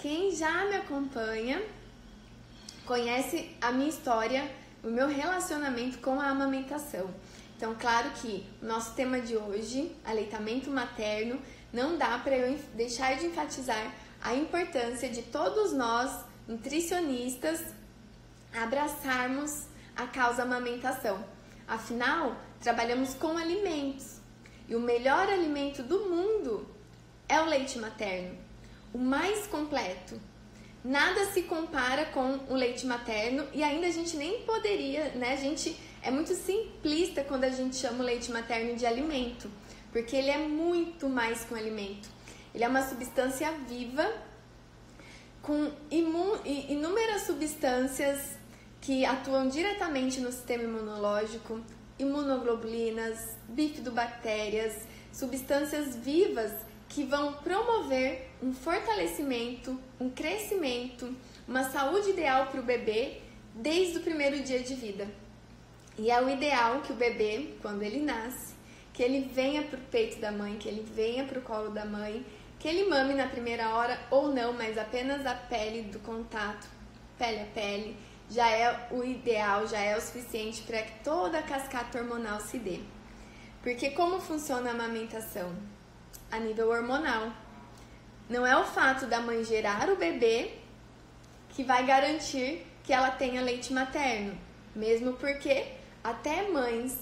quem já me acompanha conhece a minha história, o meu relacionamento com a amamentação. Então, claro que o nosso tema de hoje, aleitamento materno, não dá para eu deixar de enfatizar a importância de todos nós, nutricionistas, abraçarmos a causa amamentação. Afinal, trabalhamos com alimentos e o melhor alimento do mundo é o leite materno, o mais completo. Nada se compara com o leite materno e ainda a gente nem poderia, né? A gente é muito simplista quando a gente chama o leite materno de alimento, porque ele é muito mais que um alimento. Ele é uma substância viva com inúmeras substâncias que atuam diretamente no sistema imunológico, imunoglobulinas, bifidobactérias, substâncias vivas que vão promover um fortalecimento, um crescimento, uma saúde ideal para o bebê desde o primeiro dia de vida. E é o ideal que o bebê, quando ele nasce, que ele venha para o peito da mãe, que ele venha para o colo da mãe, que ele mame na primeira hora ou não, mas apenas a pele do contato, pele a pele, já é o ideal, já é o suficiente para que toda a cascata hormonal se dê. Porque como funciona a amamentação? A nível hormonal. Não é o fato da mãe gerar o bebê que vai garantir que ela tenha leite materno, mesmo porque até mães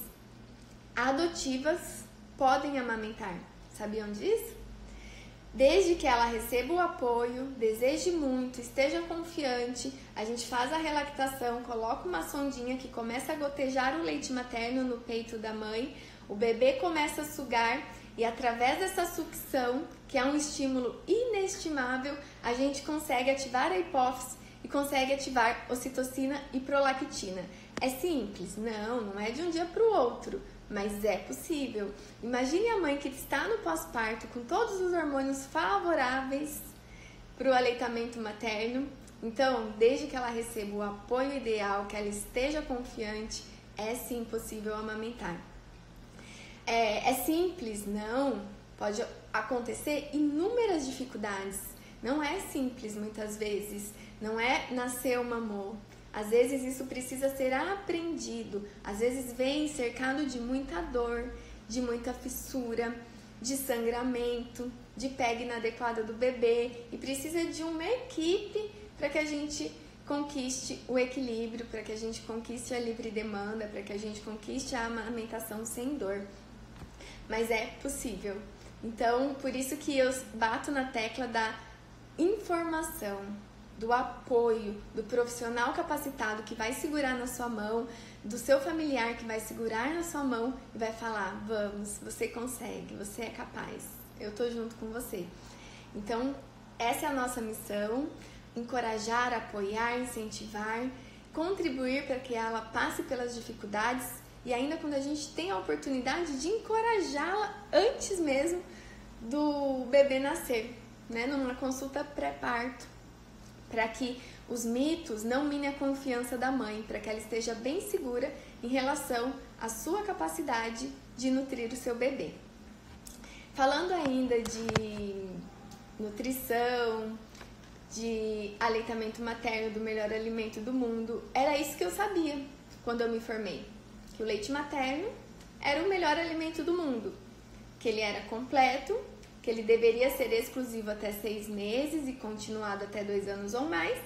adotivas podem amamentar. Sabiam disso? Desde que ela receba o apoio, deseje muito, esteja confiante, a gente faz a relactação, coloca uma sondinha que começa a gotejar o leite materno no peito da mãe, o bebê começa a sugar e através dessa sucção, que é um estímulo inestimável, a gente consegue ativar a hipófise e consegue ativar ocitocina e prolactina. É simples? Não, não é de um dia para o outro mas é possível. Imagine a mãe que está no pós-parto com todos os hormônios favoráveis para o aleitamento materno. Então, desde que ela receba o apoio ideal, que ela esteja confiante, é sim possível amamentar. É, é simples? Não. Pode acontecer inúmeras dificuldades. Não é simples muitas vezes. Não é nascer um amor. Às vezes isso precisa ser aprendido, às vezes vem cercado de muita dor, de muita fissura, de sangramento, de pega inadequada do bebê e precisa de uma equipe para que a gente conquiste o equilíbrio, para que a gente conquiste a livre demanda, para que a gente conquiste a amamentação sem dor. Mas é possível. Então, por isso que eu bato na tecla da informação, do apoio, do profissional capacitado que vai segurar na sua mão, do seu familiar que vai segurar na sua mão e vai falar: vamos, você consegue, você é capaz, eu tô junto com você. Então, essa é a nossa missão: encorajar, apoiar, incentivar, contribuir para que ela passe pelas dificuldades e ainda quando a gente tem a oportunidade de encorajá-la antes mesmo do bebê nascer, né, numa consulta pré-parto para que os mitos não minem a confiança da mãe, para que ela esteja bem segura em relação à sua capacidade de nutrir o seu bebê. Falando ainda de nutrição, de aleitamento materno do melhor alimento do mundo, era isso que eu sabia quando eu me formei, que o leite materno era o melhor alimento do mundo, que ele era completo, que ele deveria ser exclusivo até seis meses e continuado até dois anos ou mais,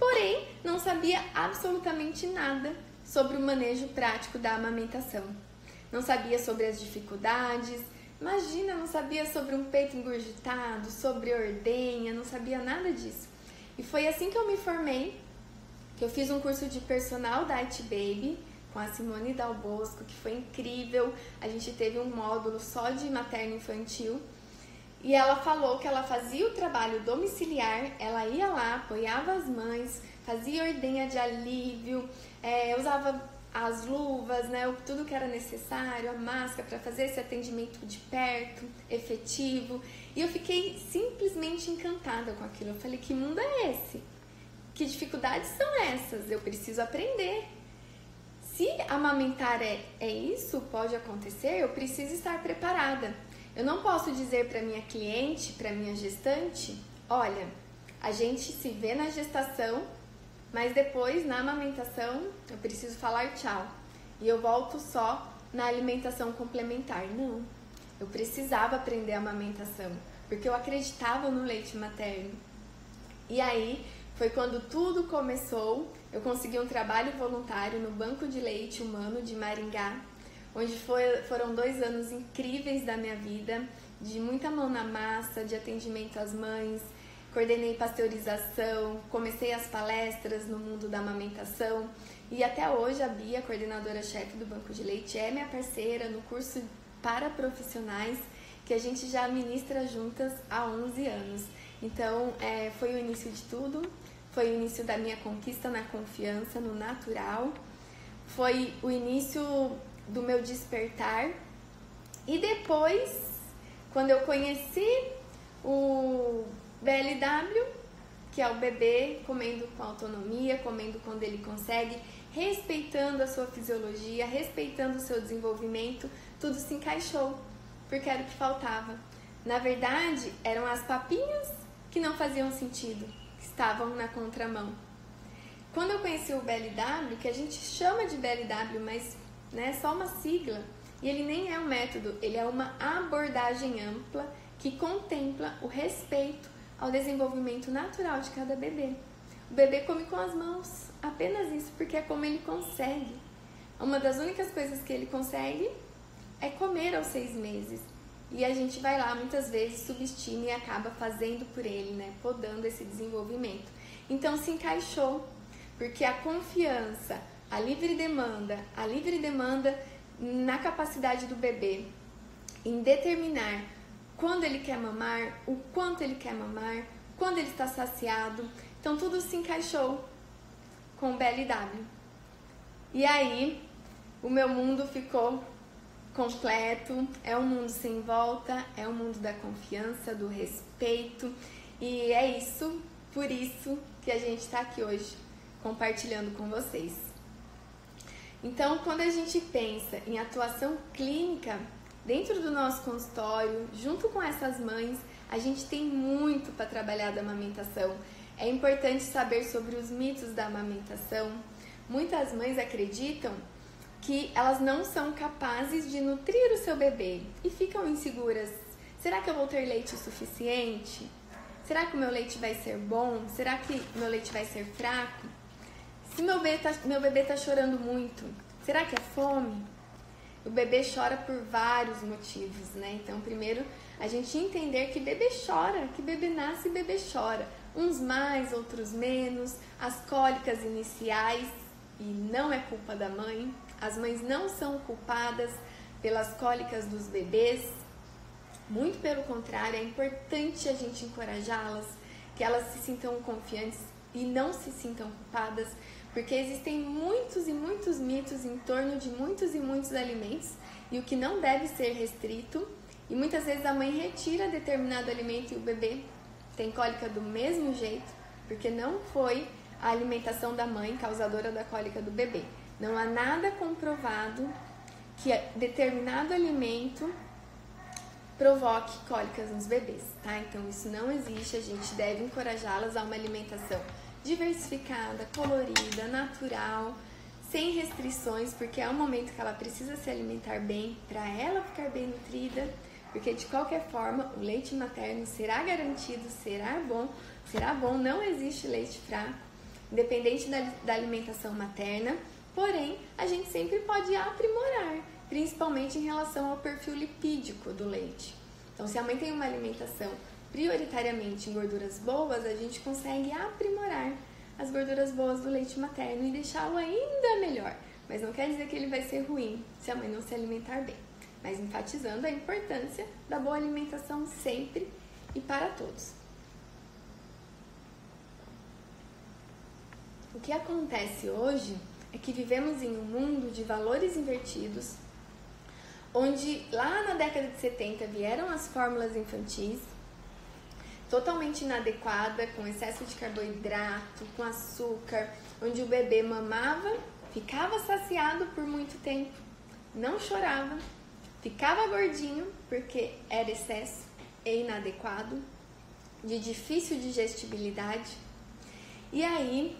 porém não sabia absolutamente nada sobre o manejo prático da amamentação. Não sabia sobre as dificuldades, imagina, não sabia sobre um peito engurgitado, sobre ordenha, não sabia nada disso. E foi assim que eu me formei, que eu fiz um curso de personal da It Baby com a Simone Dal Bosco, que foi incrível. A gente teve um módulo só de materno infantil e ela falou que ela fazia o trabalho domiciliar, ela ia lá, apoiava as mães, fazia ordenha de alívio, é, usava as luvas, né, tudo que era necessário, a máscara para fazer esse atendimento de perto, efetivo. E eu fiquei simplesmente encantada com aquilo. Eu falei: que mundo é esse? Que dificuldades são essas? Eu preciso aprender. Se amamentar é, é isso, pode acontecer, eu preciso estar preparada. Eu não posso dizer para minha cliente, para minha gestante, olha, a gente se vê na gestação, mas depois na amamentação eu preciso falar tchau e eu volto só na alimentação complementar. Não, eu precisava aprender a amamentação porque eu acreditava no leite materno. E aí foi quando tudo começou. Eu consegui um trabalho voluntário no Banco de Leite Humano de Maringá, onde foi, foram dois anos incríveis da minha vida, de muita mão na massa, de atendimento às mães, coordenei pasteurização, comecei as palestras no mundo da amamentação e até hoje a Bia, coordenadora-chefe do Banco de Leite, é minha parceira no curso para profissionais que a gente já ministra juntas há 11 anos. Então, é, foi o início de tudo, foi o início da minha conquista na confiança, no natural, foi o início do meu despertar. E depois, quando eu conheci o BLW, que é o bebê comendo com autonomia, comendo quando ele consegue, respeitando a sua fisiologia, respeitando o seu desenvolvimento, tudo se encaixou, porque era o que faltava. Na verdade, eram as papinhas que não faziam sentido, estavam na contramão. Quando eu conheci o BLW, que a gente chama de BLW, mas né, é só uma sigla, e ele nem é um método, ele é uma abordagem ampla que contempla o respeito ao desenvolvimento natural de cada bebê. O bebê come com as mãos, apenas isso, porque é como ele consegue. Uma das únicas coisas que ele consegue é comer aos seis meses. E a gente vai lá muitas vezes, subestima e acaba fazendo por ele, né? Podando esse desenvolvimento. Então se encaixou, porque a confiança, a livre demanda, a livre demanda na capacidade do bebê em determinar quando ele quer mamar, o quanto ele quer mamar, quando ele está saciado. Então tudo se encaixou com o BLW. E aí o meu mundo ficou completo, é um mundo sem volta, é um mundo da confiança, do respeito. E é isso, por isso que a gente está aqui hoje compartilhando com vocês. Então, quando a gente pensa em atuação clínica, Dentro do nosso consultório, junto com essas mães, a gente tem muito para trabalhar da amamentação. É importante saber sobre os mitos da amamentação. Muitas mães acreditam que elas não são capazes de nutrir o seu bebê e ficam inseguras. Será que eu vou ter leite suficiente? Será que o meu leite vai ser bom? Será que o meu leite vai ser fraco? Se meu bebê está meu bebê tá chorando muito, será que é fome? O bebê chora por vários motivos, né? Então, primeiro, a gente entender que bebê chora, que bebê nasce e bebê chora. Uns mais, outros menos, as cólicas iniciais, e não é culpa da mãe. As mães não são culpadas pelas cólicas dos bebês. Muito pelo contrário, é importante a gente encorajá-las, que elas se sintam confiantes e não se sintam culpadas, porque existem muitos e muitos mitos em torno de muitos e muitos alimentos e o que não deve ser restrito. E muitas vezes a mãe retira determinado alimento e o bebê tem cólica do mesmo jeito, porque não foi a alimentação da mãe causadora da cólica do bebê. Não há nada comprovado que determinado alimento provoque cólicas nos bebês, tá? Então isso não existe, a gente deve encorajá-las a uma alimentação diversificada, colorida, natural, sem restrições, porque é um momento que ela precisa se alimentar bem para ela ficar bem nutrida, porque de qualquer forma o leite materno será garantido, será bom, será bom, não existe leite fraco, independente da, da alimentação materna, porém a gente sempre pode aprimorar, principalmente em relação ao perfil lipídico do leite. Então, se a mãe tem uma alimentação prioritariamente em gorduras boas, a gente consegue aprimorar as gorduras boas do leite materno e deixá-lo ainda melhor. Mas não quer dizer que ele vai ser ruim se a mãe não se alimentar bem. Mas enfatizando a importância da boa alimentação sempre e para todos. O que acontece hoje é que vivemos em um mundo de valores invertidos, onde lá na década de 70 vieram as fórmulas infantis totalmente inadequada, com excesso de carboidrato, com açúcar, onde o bebê mamava, ficava saciado por muito tempo, não chorava, ficava gordinho porque era excesso e inadequado. de difícil digestibilidade. E aí,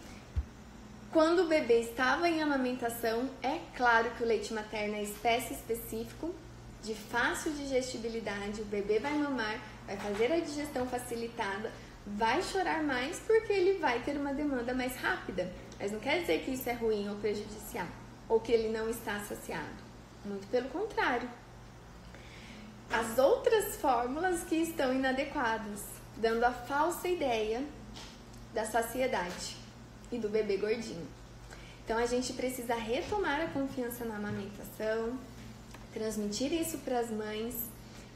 quando o bebê estava em amamentação, é claro que o leite materno é espécie específico, de fácil digestibilidade, o bebê vai mamar, vai fazer a digestão facilitada, vai chorar mais porque ele vai ter uma demanda mais rápida. Mas não quer dizer que isso é ruim ou prejudicial, ou que ele não está saciado. Muito pelo contrário. As outras fórmulas que estão inadequadas, dando a falsa ideia da saciedade e do bebê gordinho. Então a gente precisa retomar a confiança na amamentação, transmitir isso para as mães,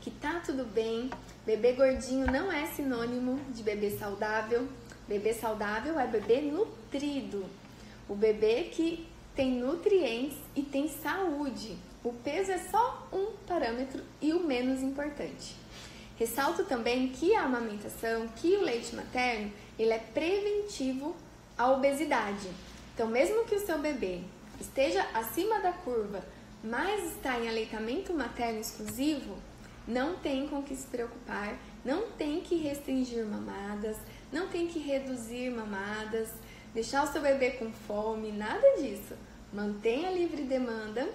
que tá tudo bem. Bebê gordinho não é sinônimo de bebê saudável. Bebê saudável é bebê nutrido. O bebê que tem nutrientes e tem saúde. O peso é só um parâmetro e o menos importante. Ressalto também que a amamentação, que o leite materno, ele é preventivo à obesidade. Então, mesmo que o seu bebê esteja acima da curva, mas está em aleitamento materno exclusivo, não tem com que se preocupar, não tem que restringir mamadas, não tem que reduzir mamadas, deixar o seu bebê com fome, nada disso. Mantenha livre demanda,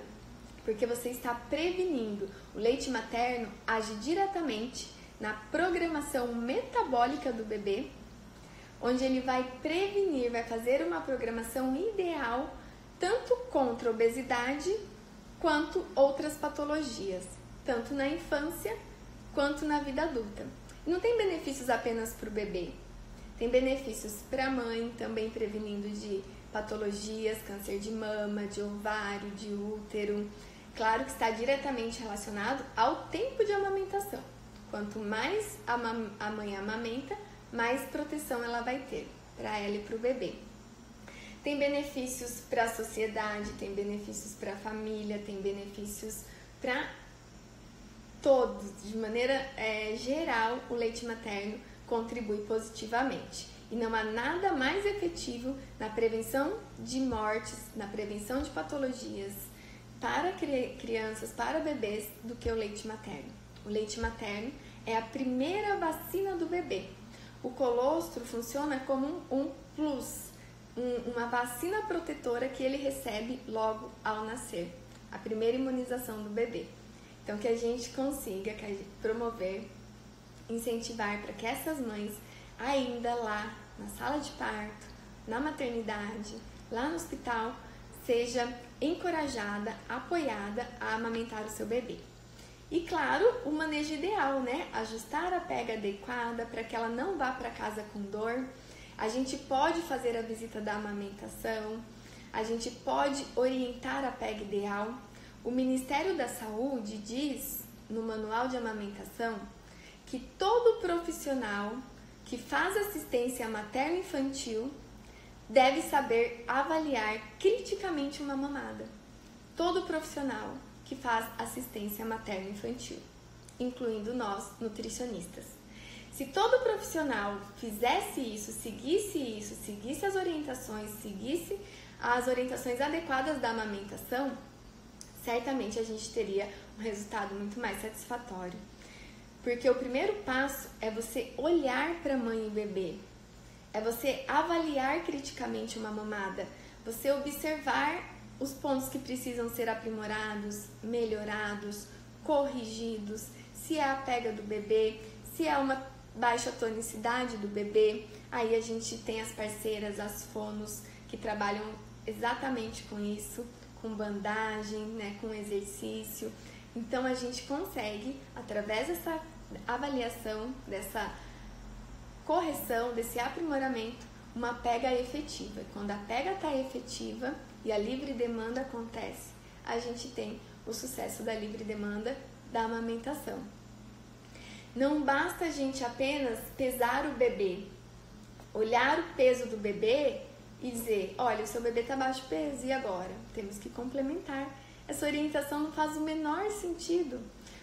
porque você está prevenindo. O leite materno age diretamente na programação metabólica do bebê, onde ele vai prevenir, vai fazer uma programação ideal tanto contra a obesidade quanto outras patologias, tanto na infância quanto na vida adulta. não tem benefícios apenas para o bebê, tem benefícios para a mãe, também prevenindo de patologias, câncer de mama, de ovário, de útero. Claro que está diretamente relacionado ao tempo de amamentação. Quanto mais a, a mãe amamenta, mais proteção ela vai ter para ela e para o bebê. Tem benefícios para a sociedade, tem benefícios para a família, tem benefícios para todos. De maneira é, geral, o leite materno contribui positivamente. E não há nada mais efetivo na prevenção de mortes, na prevenção de patologias para crianças, para bebês, do que o leite materno. O leite materno é a primeira vacina do bebê. O colostro funciona como um, um plus um, uma vacina protetora que ele recebe logo ao nascer, a primeira imunização do bebê. Então, que a gente consiga que gente promover, incentivar para que essas mães, ainda lá na sala de parto, na maternidade, lá no hospital, seja encorajada, apoiada a amamentar o seu bebê. E claro, o manejo ideal, né? Ajustar a pega adequada para que ela não vá para casa com dor a gente pode fazer a visita da amamentação, a gente pode orientar a PEG ideal. O Ministério da Saúde diz no manual de amamentação que todo profissional que faz assistência materno-infantil deve saber avaliar criticamente uma mamada. Todo profissional que faz assistência materno-infantil, incluindo nós, nutricionistas. Se todo profissional fizesse isso, seguisse isso, seguisse as orientações, seguisse as orientações adequadas da amamentação, certamente a gente teria um resultado muito mais satisfatório. Porque o primeiro passo é você olhar para a mãe e bebê, é você avaliar criticamente uma mamada, você observar os pontos que precisam ser aprimorados, melhorados, corrigidos, se é a pega do bebê, se é uma baixa tonicidade do bebê. Aí a gente tem as parceiras, as fonos, que trabalham exatamente com isso, com bandagem, né, com exercício. Então a gente consegue, através dessa avaliação, dessa correção, desse aprimoramento, uma pega efetiva. Quando a pega está efetiva e a livre demanda acontece, a gente tem o sucesso da livre demanda da amamentação. Não basta a gente apenas pesar o bebê, olhar o peso do bebê e dizer: olha, o seu bebê está baixo peso, e agora? Temos que complementar. Essa orientação não faz o menor sentido,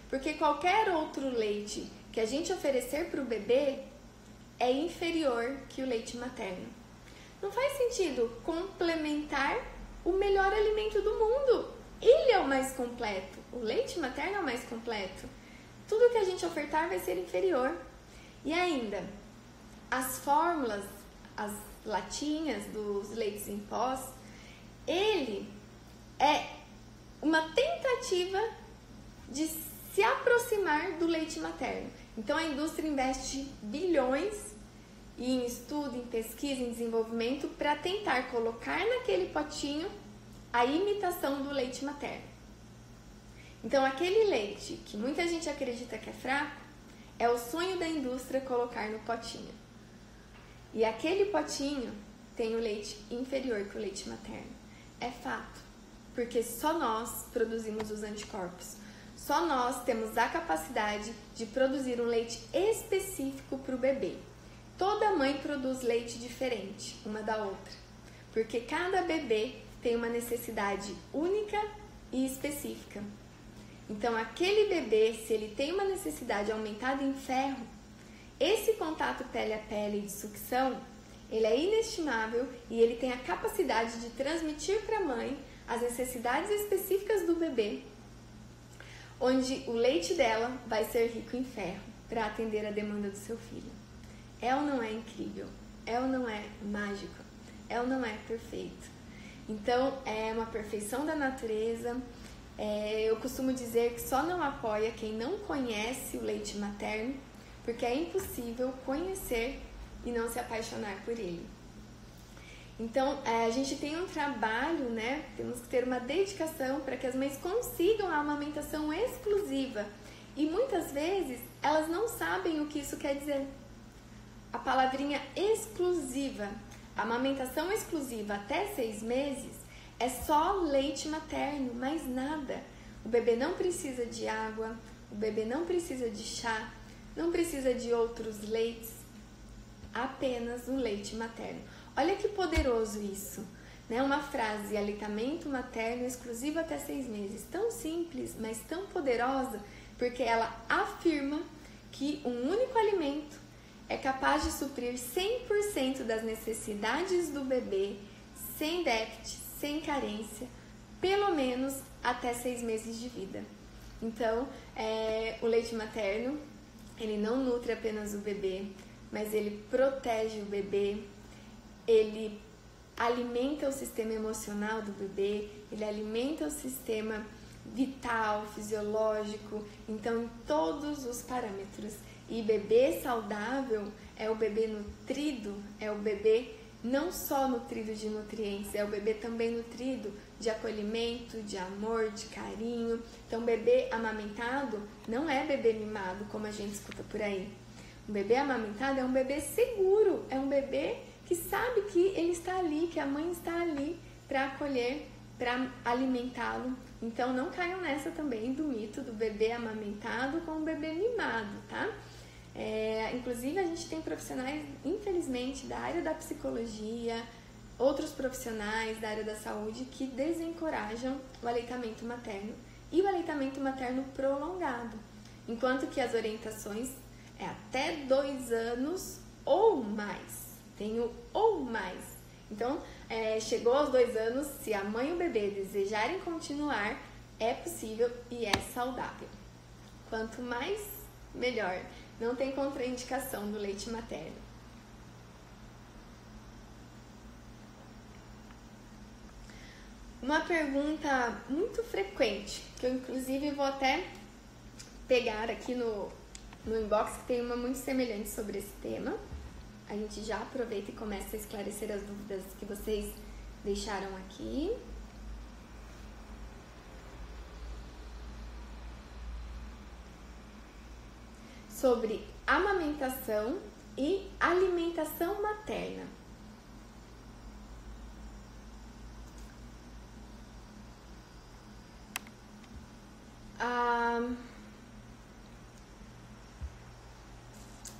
porque qualquer outro leite que a gente oferecer para o bebê é inferior que o leite materno. Não faz sentido complementar o melhor alimento do mundo. Ele é o mais completo. O leite materno é o mais completo tudo que a gente ofertar vai ser inferior. E ainda, as fórmulas, as latinhas dos leites em pós, ele é uma tentativa de se aproximar do leite materno. Então a indústria investe bilhões em estudo, em pesquisa, em desenvolvimento para tentar colocar naquele potinho a imitação do leite materno. Então aquele leite que muita gente acredita que é fraco, é o sonho da indústria colocar no potinho. E aquele potinho tem o leite inferior que o leite materno. É fato, porque só nós produzimos os anticorpos. Só nós temos a capacidade de produzir um leite específico para o bebê. Toda mãe produz leite diferente uma da outra, porque cada bebê tem uma necessidade única e específica. Então, aquele bebê, se ele tem uma necessidade aumentada em ferro, esse contato pele a pele de sucção, ele é inestimável e ele tem a capacidade de transmitir para a mãe as necessidades específicas do bebê, onde o leite dela vai ser rico em ferro para atender a demanda do seu filho. É ou não é incrível? É ou não é mágico? É ou não é perfeito? Então, é uma perfeição da natureza é, eu costumo dizer que só não apoia quem não conhece o leite materno, porque é impossível conhecer e não se apaixonar por ele. Então, é, a gente tem um trabalho, né? Temos que ter uma dedicação para que as mães consigam a amamentação exclusiva. E muitas vezes elas não sabem o que isso quer dizer. A palavrinha exclusiva, amamentação exclusiva até seis meses, é só leite materno, mais nada. O bebê não precisa de água, o bebê não precisa de chá, não precisa de outros leites, apenas um leite materno. Olha que poderoso isso, né? Uma frase, aleitamento materno exclusivo até seis meses. Tão simples, mas tão poderosa, porque ela afirma que um único alimento é capaz de suprir 100% das necessidades do bebê sem déficit, sem carência, pelo menos até seis meses de vida. Então, é, o leite materno, ele não nutre apenas o bebê, mas ele protege o bebê, ele alimenta o sistema emocional do bebê, ele alimenta o sistema vital, fisiológico, então em todos os parâmetros. E bebê saudável é o bebê nutrido, é o bebê não só nutrido de nutrientes, é o bebê também nutrido de acolhimento, de amor, de carinho. Então, bebê amamentado não é bebê mimado, como a gente escuta por aí. O bebê amamentado é um bebê seguro, é um bebê que sabe que ele está ali, que a mãe está ali para acolher, para alimentá-lo. Então, não caiam nessa também do mito do bebê amamentado com o bebê mimado, tá? É, inclusive, a gente tem profissionais, infelizmente, da área da psicologia, outros profissionais da área da saúde que desencorajam o aleitamento materno e o aleitamento materno prolongado, enquanto que as orientações é até dois anos ou mais. Tenho ou mais. Então, é, chegou aos dois anos, se a mãe e o bebê desejarem continuar, é possível e é saudável. Quanto mais, melhor. Não tem contraindicação do leite materno. Uma pergunta muito frequente, que eu inclusive vou até pegar aqui no, no inbox, que tem uma muito semelhante sobre esse tema. A gente já aproveita e começa a esclarecer as dúvidas que vocês deixaram aqui. Sobre amamentação e alimentação materna. A,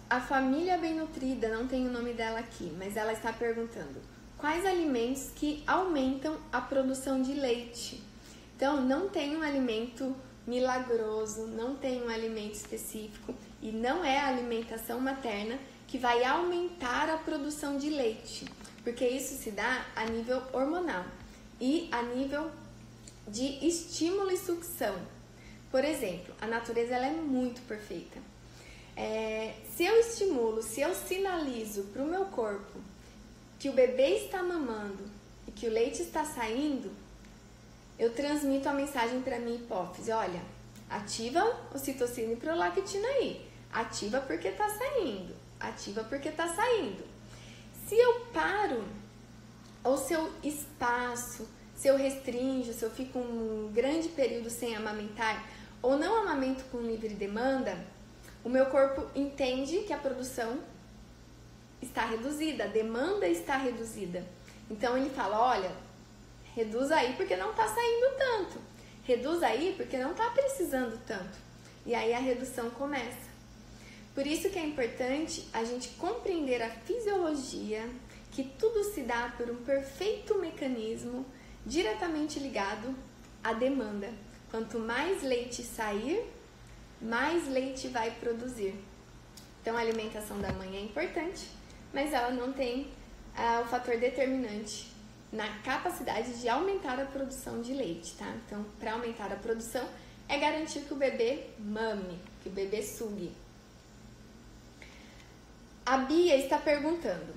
a família bem nutrida, não tem o nome dela aqui, mas ela está perguntando quais alimentos que aumentam a produção de leite. Então, não tem um alimento milagroso, não tem um alimento específico e não é a alimentação materna que vai aumentar a produção de leite, porque isso se dá a nível hormonal e a nível de estímulo e sucção. Por exemplo, a natureza ela é muito perfeita. É, se eu estimulo, se eu sinalizo para o meu corpo que o bebê está mamando e que o leite está saindo, eu transmito a mensagem para minha hipófise: olha, ativa o citocina e prolactina aí. Ativa porque está saindo. Ativa porque está saindo. Se eu paro, ou se eu espaço, se eu restringo, se eu fico um grande período sem amamentar, ou não amamento com livre demanda, o meu corpo entende que a produção está reduzida, a demanda está reduzida. Então ele fala: olha, reduz aí porque não está saindo tanto, reduz aí porque não está precisando tanto. E aí a redução começa. Por isso que é importante a gente compreender a fisiologia, que tudo se dá por um perfeito mecanismo diretamente ligado à demanda. Quanto mais leite sair, mais leite vai produzir. Então, a alimentação da mãe é importante, mas ela não tem ah, o fator determinante na capacidade de aumentar a produção de leite, tá? Então, para aumentar a produção, é garantir que o bebê mame, que o bebê sugue. A Bia está perguntando: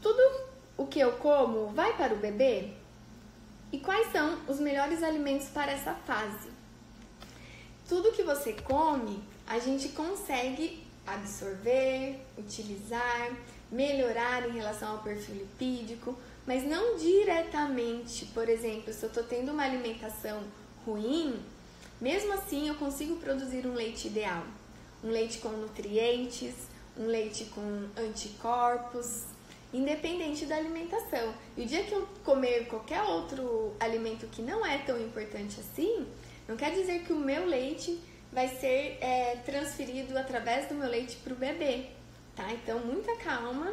tudo o que eu como vai para o bebê? E quais são os melhores alimentos para essa fase? Tudo que você come, a gente consegue absorver, utilizar, melhorar em relação ao perfil lipídico, mas não diretamente. Por exemplo, se eu estou tendo uma alimentação ruim, mesmo assim eu consigo produzir um leite ideal. Um leite com nutrientes, um leite com anticorpos, independente da alimentação. E o dia que eu comer qualquer outro alimento que não é tão importante assim, não quer dizer que o meu leite vai ser é, transferido através do meu leite para o bebê, tá? Então, muita calma.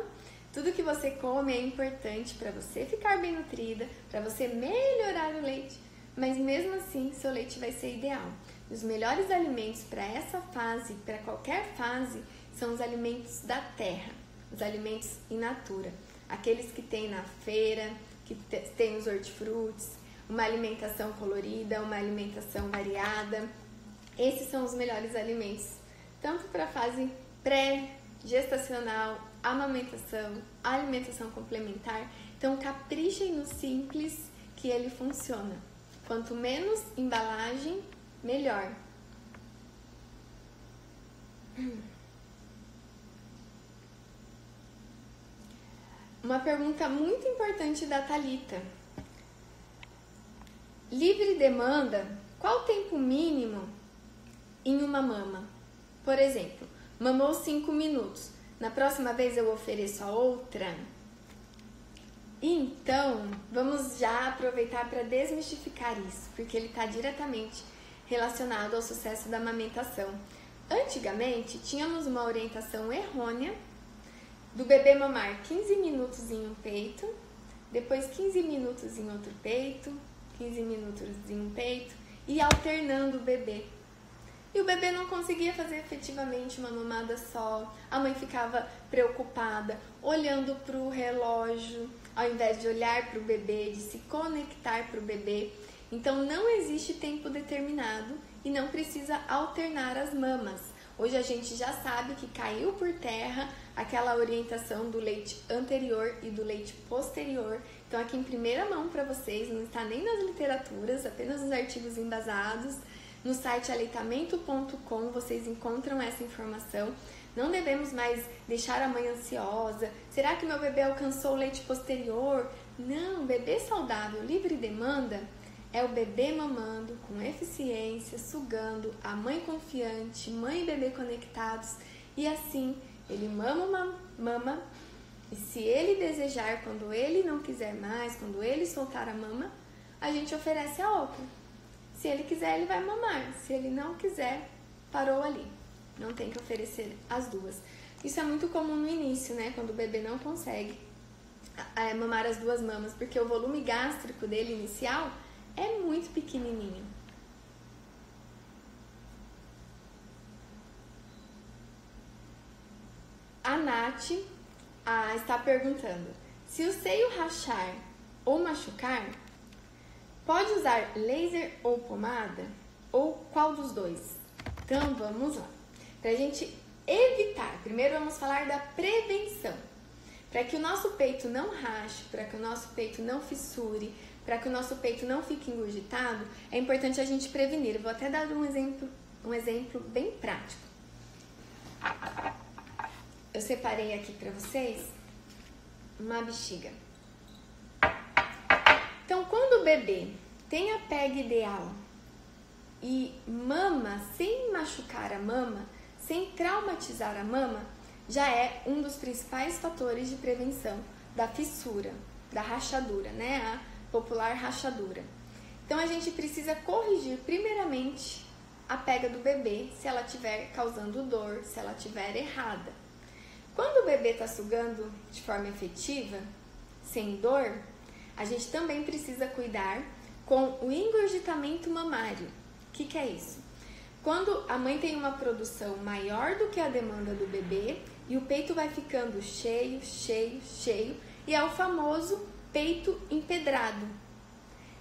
Tudo que você come é importante para você ficar bem nutrida, para você melhorar o leite, mas mesmo assim, seu leite vai ser ideal. Os melhores alimentos para essa fase, para qualquer fase, são os alimentos da terra, os alimentos in natura, aqueles que tem na feira, que tem os hortifrutis, uma alimentação colorida, uma alimentação variada. Esses são os melhores alimentos, tanto para a fase pré-gestacional, amamentação, alimentação complementar. Então, caprichem no simples que ele funciona. Quanto menos embalagem, melhor. Uma pergunta muito importante da Talita. Livre demanda, qual o tempo mínimo em uma mama? Por exemplo, mamou 5 minutos. Na próxima vez eu ofereço a outra? Então, vamos já aproveitar para desmistificar isso, porque ele está diretamente relacionado ao sucesso da amamentação. Antigamente, tínhamos uma orientação errônea do bebê mamar 15 minutos em um peito, depois 15 minutos em outro peito, 15 minutos em um peito e alternando o bebê. E o bebê não conseguia fazer efetivamente uma mamada só. A mãe ficava preocupada, olhando para o relógio, ao invés de olhar para o bebê, de se conectar para o bebê. Então não existe tempo determinado e não precisa alternar as mamas. Hoje a gente já sabe que caiu por terra aquela orientação do leite anterior e do leite posterior. Então, aqui em primeira mão para vocês, não está nem nas literaturas, apenas nos artigos embasados. No site aleitamento.com vocês encontram essa informação. Não devemos mais deixar a mãe ansiosa. Será que meu bebê alcançou o leite posterior? Não, bebê saudável, livre demanda é o bebê mamando com eficiência, sugando, a mãe confiante, mãe e bebê conectados e assim ele mama mama e se ele desejar, quando ele não quiser mais, quando ele soltar a mama, a gente oferece a outra. Se ele quiser, ele vai mamar. Se ele não quiser, parou ali. Não tem que oferecer as duas. Isso é muito comum no início, né? Quando o bebê não consegue mamar as duas mamas, porque o volume gástrico dele inicial é muito pequenininho. A Nath a, está perguntando: se o seio rachar ou machucar, pode usar laser ou pomada? Ou qual dos dois? Então vamos lá. Para a gente evitar. Primeiro vamos falar da prevenção. Para que o nosso peito não rache, para que o nosso peito não fissure, para que o nosso peito não fique engurgitado, é importante a gente prevenir. Eu vou até dar um exemplo, um exemplo bem prático. Eu separei aqui para vocês uma bexiga. Então, quando o bebê tem a pega ideal e mama sem machucar a mama, sem traumatizar a mama, já é um dos principais fatores de prevenção da fissura, da rachadura, né? A popular rachadura. Então a gente precisa corrigir primeiramente a pega do bebê se ela estiver causando dor, se ela estiver errada. Quando o bebê está sugando de forma efetiva, sem dor, a gente também precisa cuidar com o engurgitamento mamário. O que, que é isso? Quando a mãe tem uma produção maior do que a demanda do bebê e o peito vai ficando cheio, cheio, cheio, e é o famoso peito empedrado.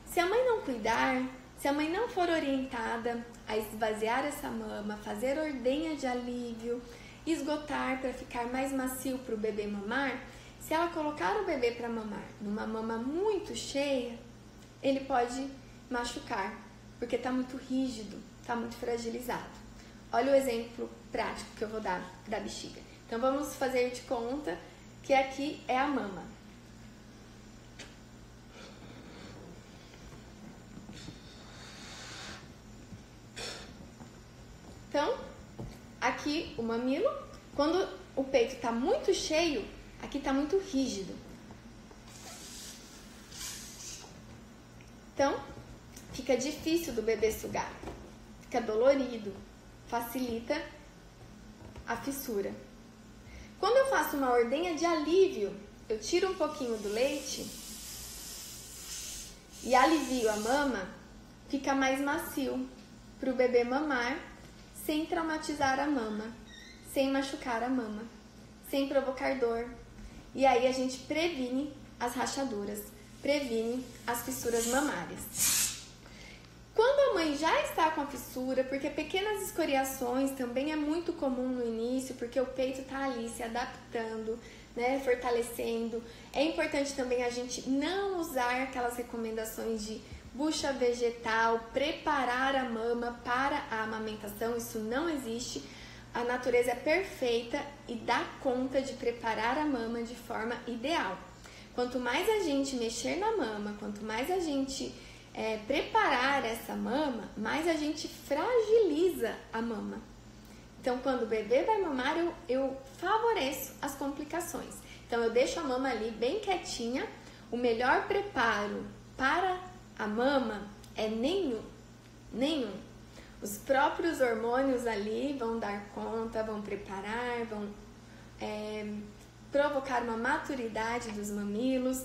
Se a mãe não cuidar, se a mãe não for orientada a esvaziar essa mama, fazer ordenha de alívio, esgotar para ficar mais macio para o bebê mamar, se ela colocar o bebê para mamar numa mama muito cheia, ele pode machucar, porque está muito rígido, está muito fragilizado. Olha o exemplo prático que eu vou dar da bexiga. Então vamos fazer de conta que aqui é a mama. Então, aqui o mamilo, quando o peito está muito cheio, Aqui está muito rígido. Então, fica difícil do bebê sugar. Fica dolorido. Facilita a fissura. Quando eu faço uma ordenha de alívio, eu tiro um pouquinho do leite e alivio a mama, fica mais macio para o bebê mamar sem traumatizar a mama, sem machucar a mama, sem provocar dor, e aí a gente previne as rachaduras, previne as fissuras mamárias. Quando a mãe já está com a fissura, porque pequenas escoriações também é muito comum no início, porque o peito está ali se adaptando, né, fortalecendo. É importante também a gente não usar aquelas recomendações de bucha vegetal, preparar a mama para a amamentação, isso não existe a natureza é perfeita e dá conta de preparar a mama de forma ideal. Quanto mais a gente mexer na mama, quanto mais a gente é, preparar essa mama, mais a gente fragiliza a mama. Então, quando o bebê vai mamar, eu, eu favoreço as complicações. Então, eu deixo a mama ali bem quietinha. O melhor preparo para a mama é nenhum. Nenhum. Os próprios hormônios ali vão dar conta, vão preparar, vão é, provocar uma maturidade dos mamilos.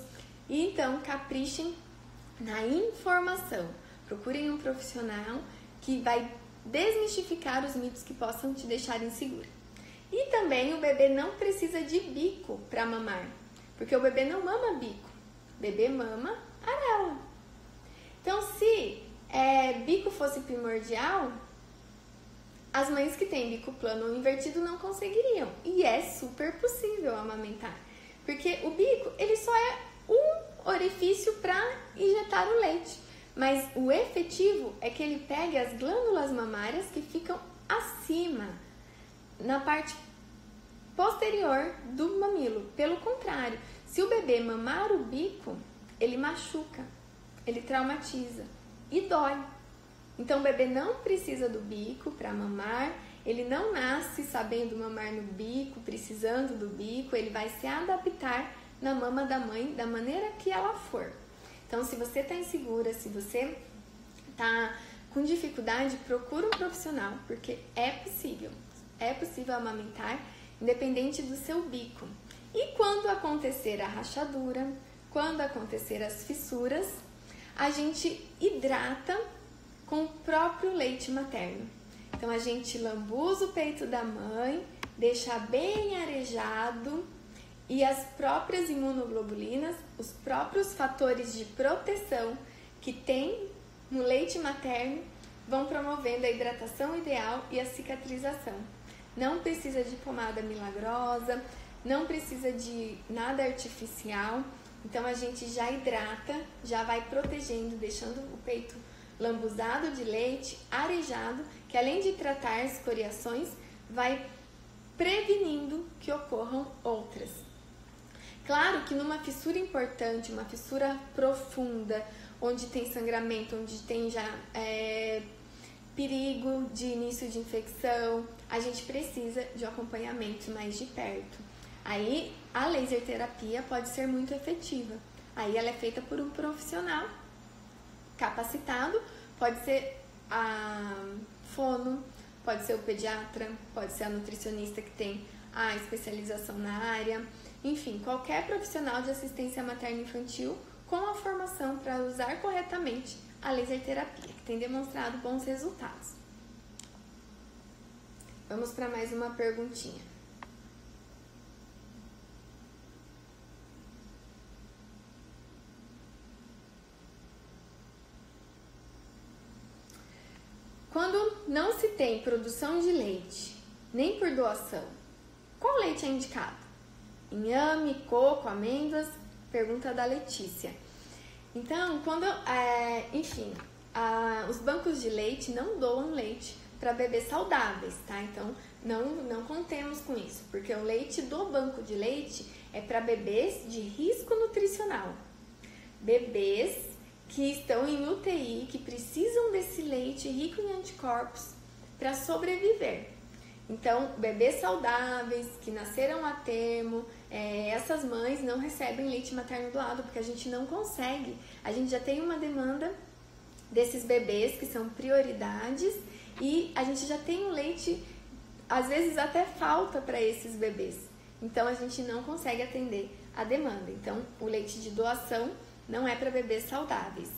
E então caprichem na informação. Procurem um profissional que vai desmistificar os mitos que possam te deixar insegura. E também o bebê não precisa de bico para mamar, porque o bebê não mama bico, o bebê mama arela. Então, se é, bico fosse primordial, as mães que têm bico plano ou invertido não conseguiriam. E é super possível amamentar. Porque o bico, ele só é um orifício para injetar o leite. Mas o efetivo é que ele pegue as glândulas mamárias que ficam acima, na parte posterior do mamilo. Pelo contrário, se o bebê mamar o bico, ele machuca, ele traumatiza e dói. Então o bebê não precisa do bico para mamar, ele não nasce sabendo mamar no bico, precisando do bico, ele vai se adaptar na mama da mãe da maneira que ela for. Então, se você está insegura, se você está com dificuldade, procura um profissional, porque é possível. É possível amamentar independente do seu bico. E quando acontecer a rachadura, quando acontecer as fissuras, a gente hidrata com o próprio leite materno. Então a gente lambuza o peito da mãe, deixa bem arejado e as próprias imunoglobulinas, os próprios fatores de proteção que tem no leite materno vão promovendo a hidratação ideal e a cicatrização. não precisa de pomada milagrosa, não precisa de nada artificial. Então a gente já hidrata, já vai protegendo, deixando o peito lambuzado de leite, arejado, que além de tratar escoriações, vai prevenindo que ocorram outras. Claro que numa fissura importante, uma fissura profunda, onde tem sangramento, onde tem já é, perigo de início de infecção, a gente precisa de um acompanhamento mais de perto. Aí a laser terapia pode ser muito efetiva. Aí ela é feita por um profissional capacitado, pode ser a fono, pode ser o pediatra, pode ser a nutricionista que tem a especialização na área, enfim, qualquer profissional de assistência materna infantil com a formação para usar corretamente a laser terapia, que tem demonstrado bons resultados. Vamos para mais uma perguntinha. Quando não se tem produção de leite, nem por doação, qual leite é indicado? Inhame, coco, amêndoas? Pergunta da Letícia. Então, quando, é, enfim, a, os bancos de leite não doam leite para bebês saudáveis, tá? Então, não, não contemos com isso, porque o leite do banco de leite é para bebês de risco nutricional. Bebês que estão em UTI, que precisam desse leite rico em anticorpos para sobreviver. Então, bebês saudáveis que nasceram a termo, é, essas mães não recebem leite materno doado porque a gente não consegue. A gente já tem uma demanda desses bebês que são prioridades e a gente já tem o leite, às vezes até falta para esses bebês. Então, a gente não consegue atender a demanda. Então, o leite de doação não é para bebês saudáveis.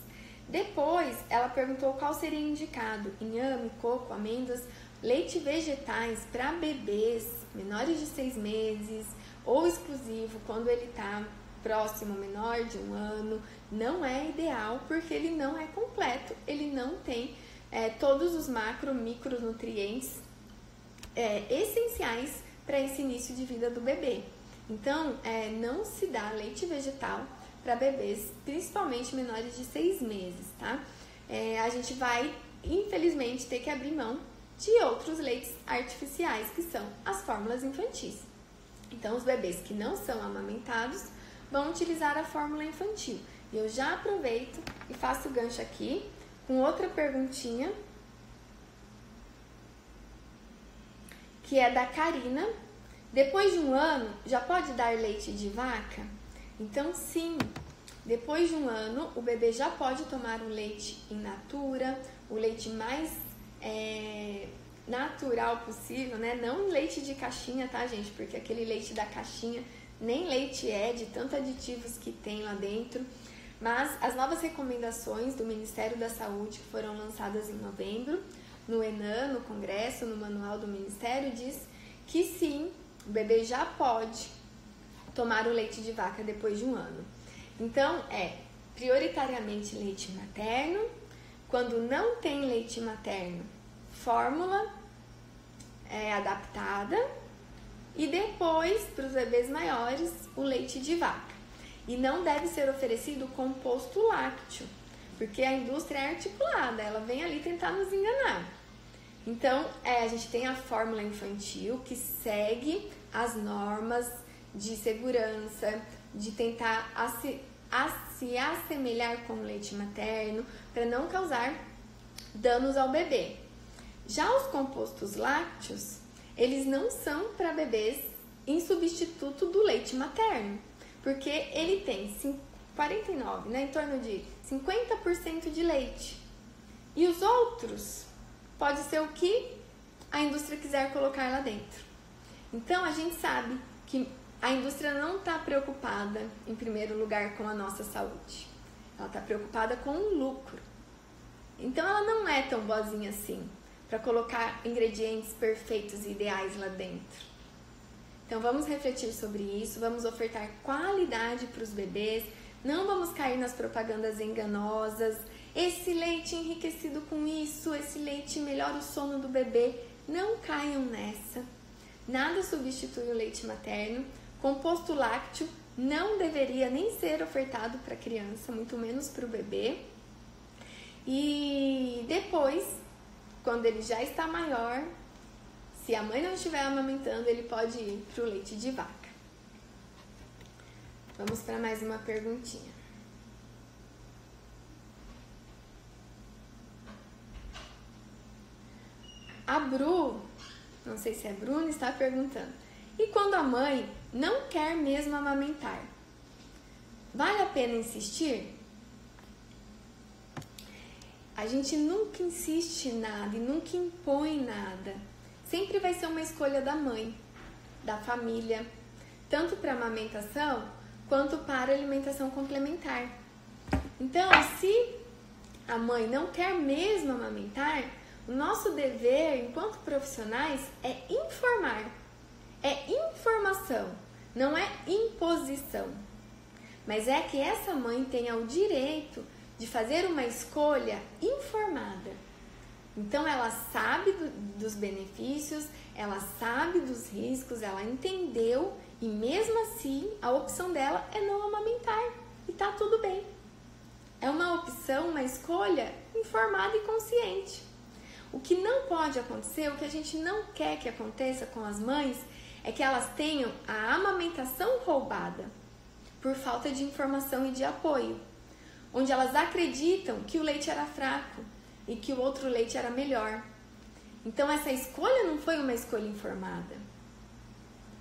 Depois, ela perguntou qual seria indicado: inhame, coco, amêndoas, leite vegetais para bebês menores de seis meses ou exclusivo quando ele está próximo, menor de um ano, não é ideal porque ele não é completo, ele não tem é, todos os macro, micronutrientes é, essenciais para esse início de vida do bebê. Então, é, não se dá leite vegetal para bebês, principalmente menores de seis meses, tá? É, a gente vai, infelizmente, ter que abrir mão de outros leites artificiais, que são as fórmulas infantis. Então, os bebês que não são amamentados vão utilizar a fórmula infantil. E eu já aproveito e faço o gancho aqui com outra perguntinha, que é da Karina. Depois de um ano, já pode dar leite de vaca? Então, sim, depois de um ano, o bebê já pode tomar um leite in natura, o leite mais é, natural possível, né? Não leite de caixinha, tá, gente? Porque aquele leite da caixinha nem leite é, de tantos aditivos que tem lá dentro. Mas as novas recomendações do Ministério da Saúde, que foram lançadas em novembro, no ENAM, no Congresso, no Manual do Ministério, diz que sim, o bebê já pode tomar o leite de vaca depois de um ano. Então, é prioritariamente leite materno. Quando não tem leite materno, fórmula é, adaptada. E depois, para os bebês maiores, o leite de vaca. E não deve ser oferecido composto lácteo, porque a indústria é articulada, ela vem ali tentar nos enganar. Então, é, a gente tem a fórmula infantil que segue as normas de segurança, de tentar a se, a se assemelhar com o leite materno para não causar danos ao bebê. Já os compostos lácteos, eles não são para bebês em substituto do leite materno, porque ele tem 49, né, em torno de 50% de leite. E os outros pode ser o que a indústria quiser colocar lá dentro. Então a gente sabe que a indústria não está preocupada, em primeiro lugar, com a nossa saúde. Ela está preocupada com o lucro. Então, ela não é tão boazinha assim para colocar ingredientes perfeitos e ideais lá dentro. Então, vamos refletir sobre isso, vamos ofertar qualidade para os bebês, não vamos cair nas propagandas enganosas. Esse leite enriquecido com isso, esse leite melhora o sono do bebê. Não caiam nessa. nada substitui o leite materno. Composto lácteo não deveria nem ser ofertado para criança, muito menos para o bebê. E depois, quando ele já está maior, se a mãe não estiver amamentando, ele pode ir para o leite de vaca. Vamos para mais uma perguntinha. A Bru, não sei se é Bruna, está perguntando: e quando a mãe não quer mesmo amamentar? Vale a pena insistir? A gente nunca insiste em nada e nunca impõe nada. Sempre vai ser uma escolha da mãe, da família, tanto para amamentação quanto para alimentação complementar. Então, se a mãe não quer mesmo amamentar, o nosso dever enquanto profissionais é informar. É informação, não é imposição. Mas é que essa mãe tenha o direito de fazer uma escolha informada. Então ela sabe do, dos benefícios, ela sabe dos riscos, ela entendeu e mesmo assim a opção dela é não amamentar e tá tudo bem. É uma opção, uma escolha informada e consciente. O que não pode acontecer, o que a gente não quer que aconteça com as mães, é que elas tenham a amamentação roubada por falta de informação e de apoio, onde elas acreditam que o leite era fraco e que o outro leite era melhor. Então essa escolha não foi uma escolha informada.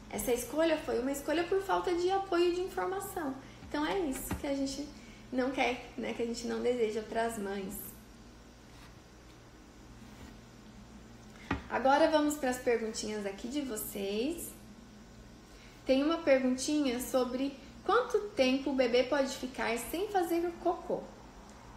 Essa escolha foi uma escolha por falta de apoio de informação. Então é isso que a gente não quer, né, que a gente não deseja para as mães. Agora vamos para as perguntinhas aqui de vocês. Tem uma perguntinha sobre quanto tempo o bebê pode ficar sem fazer o cocô.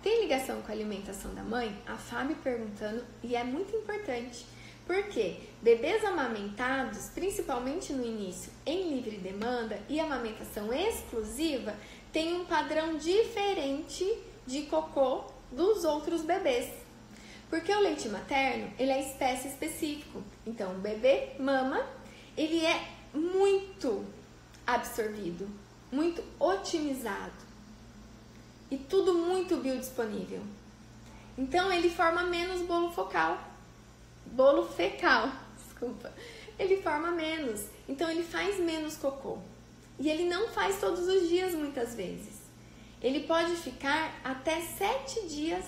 Tem ligação com a alimentação da mãe? A Fábio perguntando e é muito importante. Porque bebês amamentados, principalmente no início, em livre demanda e amamentação exclusiva, têm um padrão diferente de cocô dos outros bebês. Porque o leite materno, ele é espécie específico. Então, o bebê mama, ele é muito absorvido, muito otimizado. E tudo muito biodisponível. Então, ele forma menos bolo focal. Bolo fecal, desculpa. Ele forma menos. Então, ele faz menos cocô. E ele não faz todos os dias, muitas vezes. Ele pode ficar até sete dias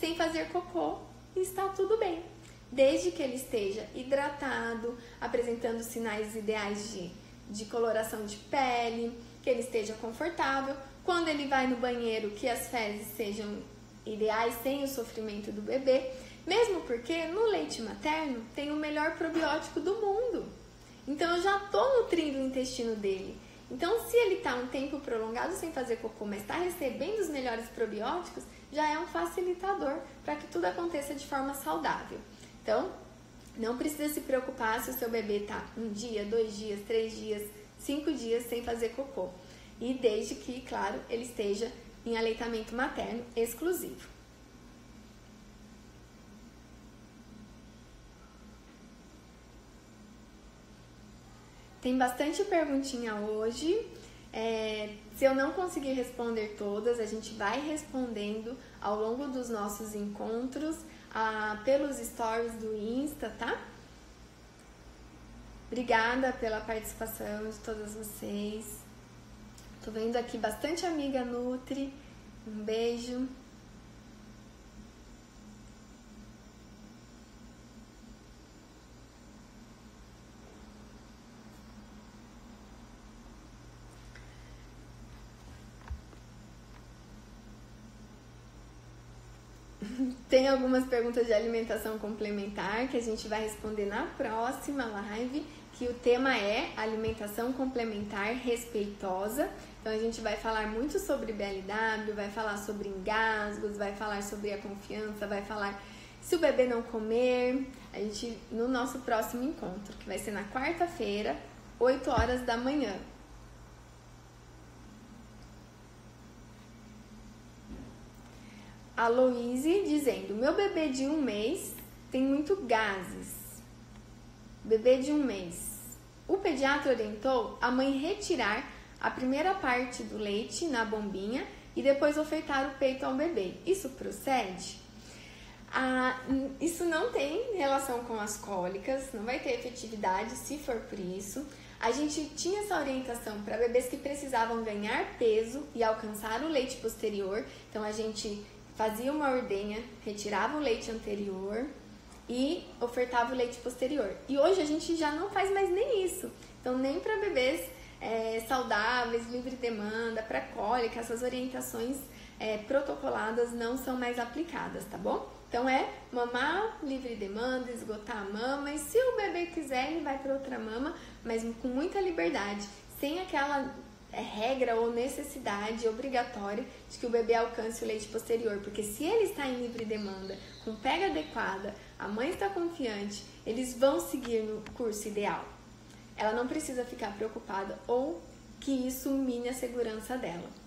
sem fazer cocô está tudo bem, desde que ele esteja hidratado, apresentando sinais ideais de, de coloração de pele, que ele esteja confortável. Quando ele vai no banheiro, que as fezes sejam ideais sem o sofrimento do bebê, mesmo porque no leite materno tem o melhor probiótico do mundo. Então eu já estou nutrindo o intestino dele. Então, se ele está um tempo prolongado sem fazer cocô, mas está recebendo os melhores probióticos, já é um facilitador para que tudo aconteça de forma saudável. Então, não precisa se preocupar se o seu bebê está um dia, dois dias, três dias, cinco dias sem fazer cocô. E desde que, claro, ele esteja em aleitamento materno exclusivo. Tem bastante perguntinha hoje. É, se eu não conseguir responder todas, a gente vai respondendo ao longo dos nossos encontros, ah, pelos stories do Insta, tá? Obrigada pela participação de todas vocês. Tô vendo aqui bastante amiga Nutri. Um beijo. Tem algumas perguntas de alimentação complementar que a gente vai responder na próxima live, que o tema é alimentação complementar respeitosa. Então a gente vai falar muito sobre BLW, vai falar sobre engasgos, vai falar sobre a confiança, vai falar se o bebê não comer, a gente no nosso próximo encontro, que vai ser na quarta-feira, 8 horas da manhã. A Louise dizendo: Meu bebê de um mês tem muito gases. Bebê de um mês. o pediatra orientou a mãe retirar a primeira parte do leite na bombinha e depois ofertar o peito ao bebê. Isso procede? Ah, isso não tem relação com as cólicas, não vai ter efetividade se for por isso. A gente tinha essa orientação para bebês que precisavam ganhar peso e alcançar o leite posterior. Então a gente fazia uma ordenha, retirava o leite anterior e ofertava o leite posterior. E hoje a gente já não faz mais nem isso. Então nem para bebês é, saudáveis, livre demanda, para cólica, essas orientações é, protocoladas não são mais aplicadas, tá bom? Então é mamar livre demanda, esgotar a mama e se o bebê quiser ele vai para outra mama, mas com muita liberdade, sem aquela é, regra ou necessidade obrigatória de que o bebê alcance o leite posterior, porque se ele está em livre demanda, com pega adequada, a mãe está confiante, eles vão seguir no curso ideal. Ela não precisa ficar preocupada ou que isso mine a segurança dela.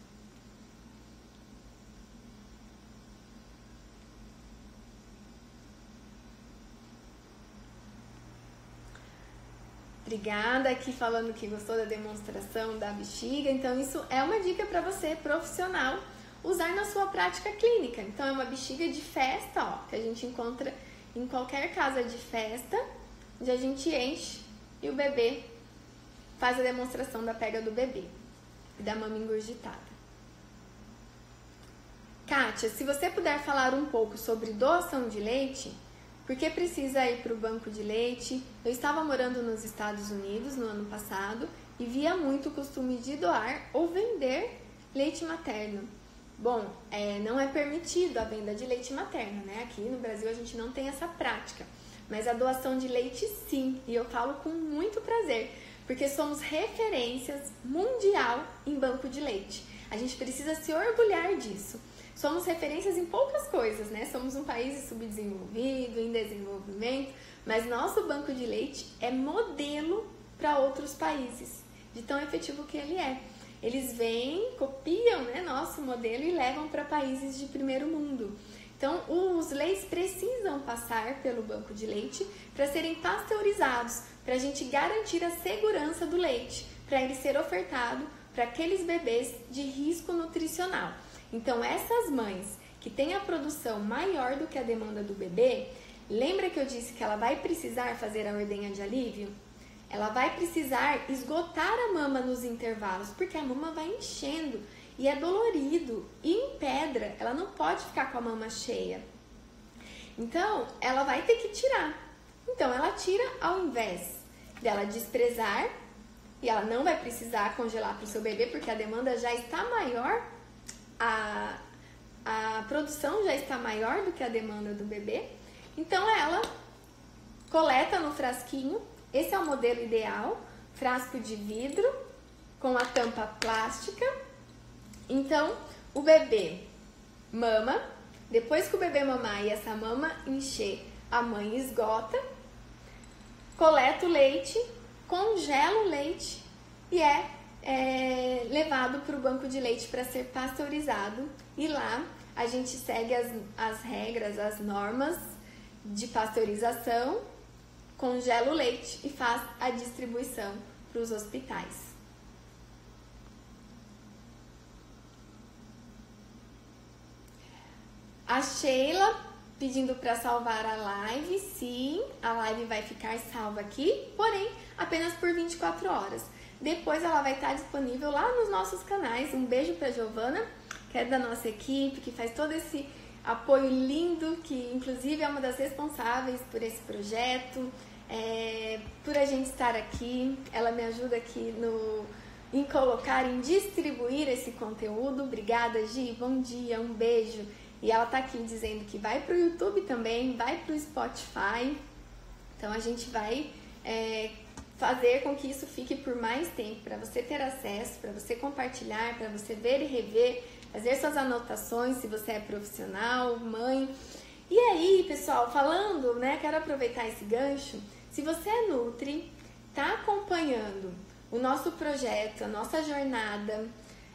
Obrigada aqui falando que gostou da demonstração da bexiga. Então, isso é uma dica para você, profissional, usar na sua prática clínica. Então, é uma bexiga de festa, ó, que a gente encontra em qualquer casa de festa, onde a gente enche e o bebê faz a demonstração da pega do bebê e da mama engurgitada. Kátia, se você puder falar um pouco sobre doação de leite, por que precisa ir para o banco de leite? Eu estava morando nos Estados Unidos no ano passado e via muito o costume de doar ou vender leite materno. Bom, é, não é permitido a venda de leite materno, né? Aqui no Brasil a gente não tem essa prática. Mas a doação de leite sim, e eu falo com muito prazer, porque somos referências mundial em banco de leite. A gente precisa se orgulhar disso somos referências em poucas coisas, né? Somos um país subdesenvolvido, em desenvolvimento, mas nosso banco de leite é modelo para outros países, de tão efetivo que ele é. Eles vêm, copiam né, nosso modelo e levam para países de primeiro mundo. Então, os leites precisam passar pelo banco de leite para serem pasteurizados, para a gente garantir a segurança do leite, para ele ser ofertado para aqueles bebês de risco nutricional. Então, essas mães que têm a produção maior do que a demanda do bebê, lembra que eu disse que ela vai precisar fazer a ordenha de alívio? Ela vai precisar esgotar a mama nos intervalos, porque a mama vai enchendo e é dolorido e em pedra, ela não pode ficar com a mama cheia. Então, ela vai ter que tirar. Então, ela tira ao invés dela desprezar e ela não vai precisar congelar para o seu bebê, porque a demanda já está maior a, a produção já está maior do que a demanda do bebê, então ela coleta no frasquinho. Esse é o modelo ideal, frasco de vidro com a tampa plástica. Então, o bebê mama, depois que o bebê mamar e essa mama encher, a mãe esgota, coleta o leite, congela o leite e é é levado para o banco de leite para ser pasteurizado e lá a gente segue as, as regras, as normas de pasteurização, congela o leite e faz a distribuição para os hospitais. A Sheila pedindo para salvar a live, sim, a live vai ficar salva aqui, porém apenas por 24 horas. Depois ela vai estar disponível lá nos nossos canais. Um beijo para Giovana, que é da nossa equipe, que faz todo esse apoio lindo, que inclusive é uma das responsáveis por esse projeto, é, por a gente estar aqui. Ela me ajuda aqui no em colocar, em distribuir esse conteúdo. Obrigada, Gi. Bom dia, um beijo. E ela tá aqui dizendo que vai pro YouTube também, vai pro Spotify. Então a gente vai é, fazer com que isso fique por mais tempo, para você ter acesso, para você compartilhar, para você ver e rever, fazer suas anotações se você é profissional, mãe. E aí, pessoal, falando, né, quero aproveitar esse gancho. Se você é Nutri, tá acompanhando o nosso projeto, a nossa jornada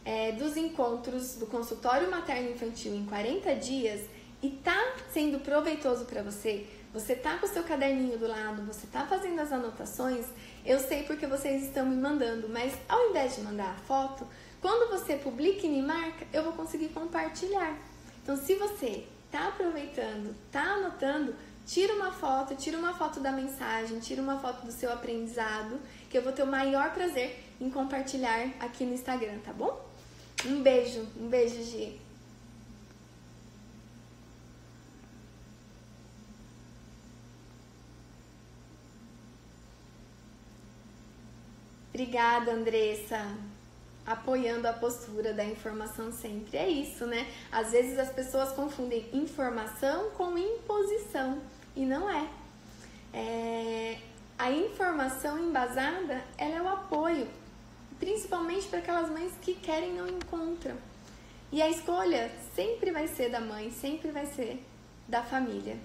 é, dos encontros do consultório materno infantil em 40 dias e tá sendo proveitoso para você, você tá com o seu caderninho do lado, você tá fazendo as anotações, eu sei porque vocês estão me mandando, mas ao invés de mandar a foto, quando você publica e me marca, eu vou conseguir compartilhar. Então, se você tá aproveitando, tá anotando, tira uma foto, tira uma foto da mensagem, tira uma foto do seu aprendizado, que eu vou ter o maior prazer em compartilhar aqui no Instagram, tá bom? Um beijo, um beijo, Gi. Obrigada, Andressa. Apoiando a postura da informação sempre. É isso, né? Às vezes as pessoas confundem informação com imposição e não é. é... A informação embasada ela é o apoio, principalmente para aquelas mães que querem e não encontram. E a escolha sempre vai ser da mãe, sempre vai ser da família.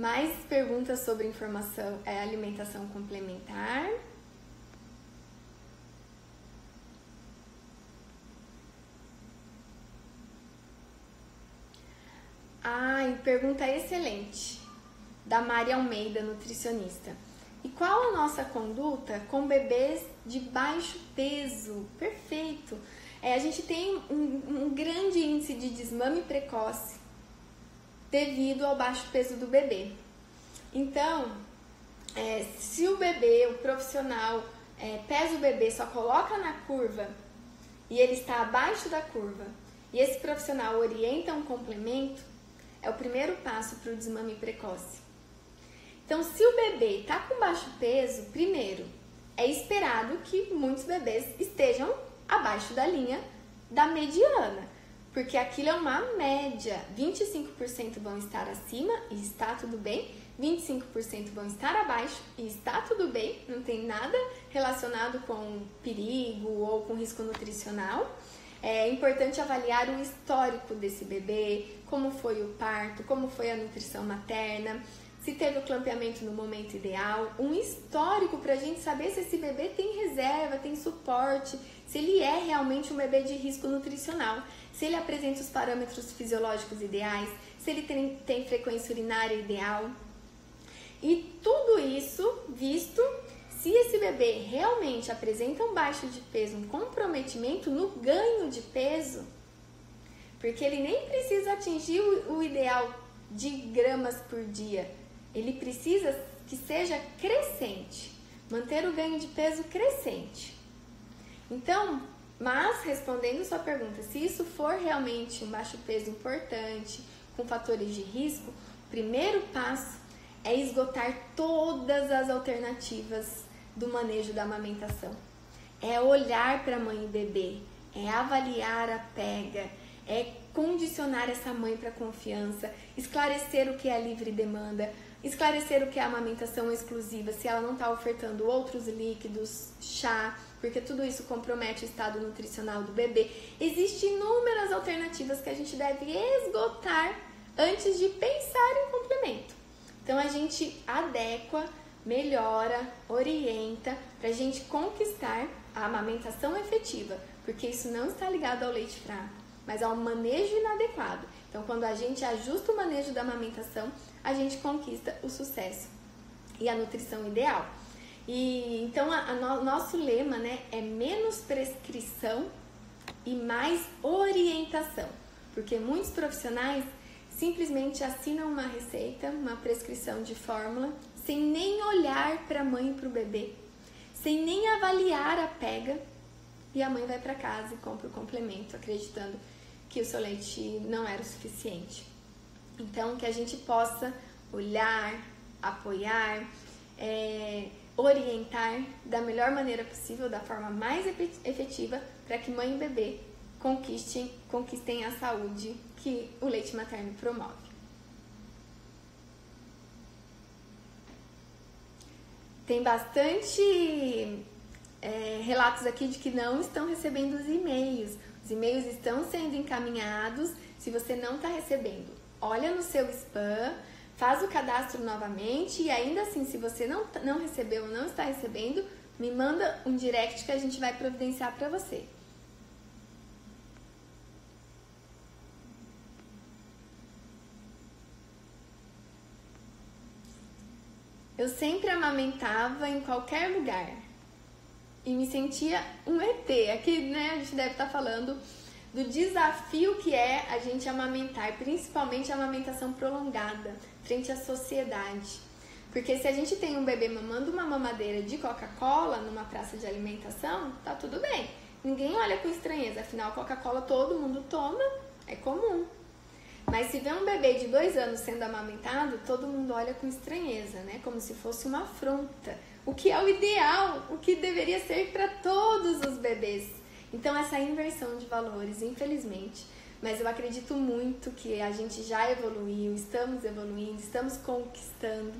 Mais perguntas sobre informação, é, alimentação complementar. Ai, pergunta excelente, da Maria Almeida, nutricionista. E qual a nossa conduta com bebês de baixo peso? Perfeito! É, a gente tem um, um grande índice de desmame precoce devido ao baixo peso do bebê. Então, é, se o bebê, o profissional, é, pesa o bebê, só coloca na curva e ele está abaixo da curva, e esse profissional orienta um complemento, é o primeiro passo para o desmame precoce. Então, se o bebê está com baixo peso, primeiro, é esperado que muitos bebês estejam abaixo da linha da mediana porque aquilo é uma média. 25% vão estar acima e está tudo bem, 25% vão estar abaixo e está tudo bem, não tem nada relacionado com perigo ou com risco nutricional. É importante avaliar o histórico desse bebê, como foi o parto, como foi a nutrição materna, se teve o clampeamento no momento ideal, um histórico para a gente saber se esse bebê tem reserva, tem suporte, se ele é realmente um bebê de risco nutricional se ele apresenta os parâmetros fisiológicos ideais, se ele tem, tem frequência urinária ideal. E tudo isso visto se esse bebê realmente apresenta um baixo de peso, um comprometimento no ganho de peso, porque ele nem precisa atingir o, o ideal de gramas por dia, ele precisa que seja crescente, manter o ganho de peso crescente. Então, mas, respondendo sua pergunta, se isso for realmente um baixo peso importante, com fatores de risco, o primeiro passo é esgotar todas as alternativas do manejo da amamentação. É olhar para a mãe e bebê, é avaliar a pega, é condicionar essa mãe para confiança, esclarecer o que é livre demanda, esclarecer o que é amamentação exclusiva, se ela não está ofertando outros líquidos, chá, porque tudo isso compromete o estado nutricional do bebê. Existem inúmeras alternativas que a gente deve esgotar antes de pensar em complemento. Então a gente adequa, melhora, orienta para a gente conquistar a amamentação efetiva, porque isso não está ligado ao leite fraco, mas ao manejo inadequado. Então, quando a gente ajusta o manejo da amamentação, a gente conquista o sucesso e a nutrição ideal. E então a, a no, nosso lema, né, é menos prescrição e mais orientação, porque muitos profissionais simplesmente assinam uma receita, uma prescrição de fórmula, sem nem olhar para a mãe e para o bebê, sem nem avaliar a pega, e a mãe vai para casa e compra o complemento, acreditando que o seu leite não era o suficiente. Então, que a gente possa olhar, apoiar, é, orientar da melhor maneira possível, da forma mais efetiva, para que mãe e bebê conquistem, conquistem a saúde que o leite materno promove. Tem bastante é, relatos aqui de que não estão recebendo os e-mails. Os e-mails estão sendo encaminhados. Se você não está recebendo, olha no seu spam, faz o cadastro novamente e ainda assim, se você não, não recebeu ou não está recebendo, me manda um direct que a gente vai providenciar para você. Eu sempre amamentava em qualquer lugar e me sentia um ET. Aqui, né, a gente deve estar falando do desafio que é a gente amamentar, principalmente a amamentação prolongada frente à sociedade. Porque se a gente tem um bebê mamando uma mamadeira de Coca-Cola numa praça de alimentação, tá tudo bem. Ninguém olha com estranheza, afinal Coca-Cola todo mundo toma, é comum. Mas se vê um bebê de dois anos sendo amamentado, todo mundo olha com estranheza, né? Como se fosse uma afronta. O que é o ideal, o que deveria ser para todos os bebês. Então, essa inversão de valores, infelizmente. Mas eu acredito muito que a gente já evoluiu, estamos evoluindo, estamos conquistando.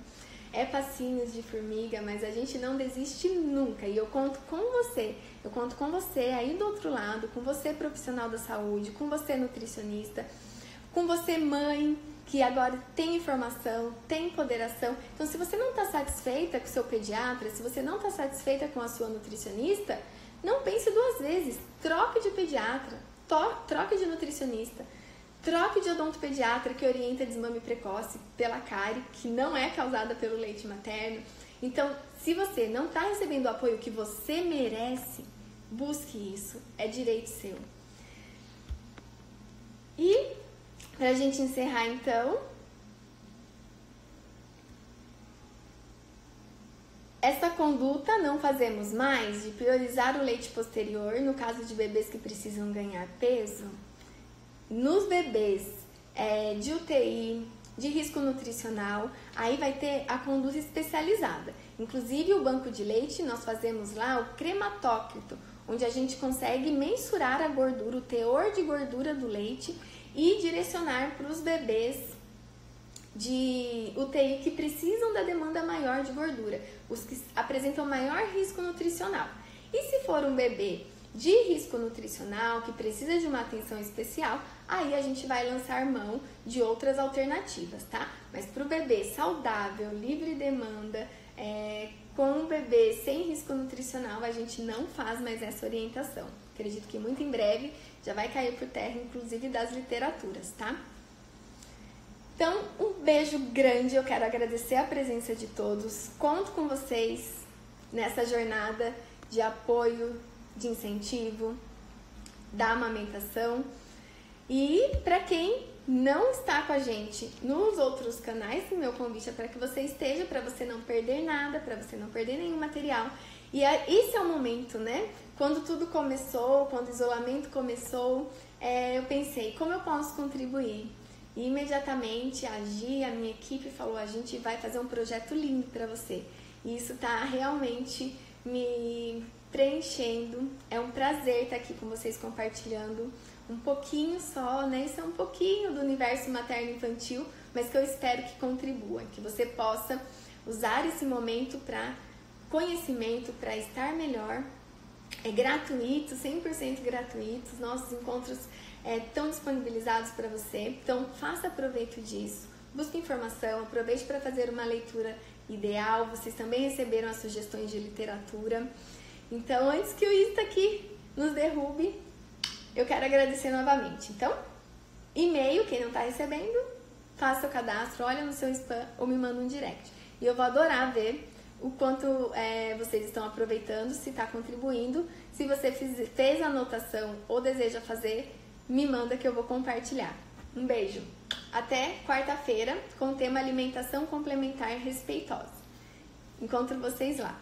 É passinhos de formiga, mas a gente não desiste nunca. E eu conto com você. Eu conto com você aí do outro lado, com você profissional da saúde, com você nutricionista com você, mãe, que agora tem informação, tem empoderação. Então, se você não está satisfeita com o seu pediatra, se você não está satisfeita com a sua nutricionista, não pense duas vezes. Troque de pediatra, troque de nutricionista, troque de odontopediatra que orienta desmame precoce pela cárie, que não é causada pelo leite materno. Então, se você não está recebendo o apoio que você merece, busque isso, é direito seu. E para a gente encerrar então, essa conduta não fazemos mais de priorizar o leite posterior no caso de bebês que precisam ganhar peso. Nos bebês é, de UTI, de risco nutricional, aí vai ter a conduta especializada. Inclusive o banco de leite, nós fazemos lá o crematócrito, onde a gente consegue mensurar a gordura, o teor de gordura do leite e direcionar para os bebês de UTI que precisam da demanda maior de gordura, os que apresentam maior risco nutricional. E se for um bebê de risco nutricional que precisa de uma atenção especial, aí a gente vai lançar mão de outras alternativas, tá? Mas para o bebê saudável, livre demanda, é, com um bebê sem risco nutricional, a gente não faz mais essa orientação. Acredito que muito em breve já vai cair por terra, inclusive das literaturas, tá? Então, um beijo grande, eu quero agradecer a presença de todos. Conto com vocês nessa jornada de apoio, de incentivo, da amamentação. E para quem não está com a gente nos outros canais, meu convite é para que você esteja, para você não perder nada, para você não perder nenhum material. E esse é o momento, né? Quando tudo começou, quando o isolamento começou, é, eu pensei, como eu posso contribuir? E imediatamente a Gi, a minha equipe, falou: a gente vai fazer um projeto lindo para você. E isso está realmente me preenchendo. É um prazer estar tá aqui com vocês compartilhando um pouquinho só, né? Isso é um pouquinho do universo materno infantil, mas que eu espero que contribua, que você possa usar esse momento para conhecimento, para estar melhor é gratuito, 100% gratuito. Os nossos encontros é, estão disponibilizados para você. Então, faça proveito disso. Busque informação, aproveite para fazer uma leitura ideal. Vocês também receberam as sugestões de literatura. Então, antes que o Insta aqui nos derrube, eu quero agradecer novamente. Então, e-mail, quem não está recebendo, faça o cadastro, olha no seu spam ou me manda um direct. E eu vou adorar ver o quanto é, vocês estão aproveitando, se está contribuindo. Se você fiz, fez a anotação ou deseja fazer, me manda que eu vou compartilhar. Um beijo! Até quarta-feira com o tema alimentação complementar respeitosa. Encontro vocês lá.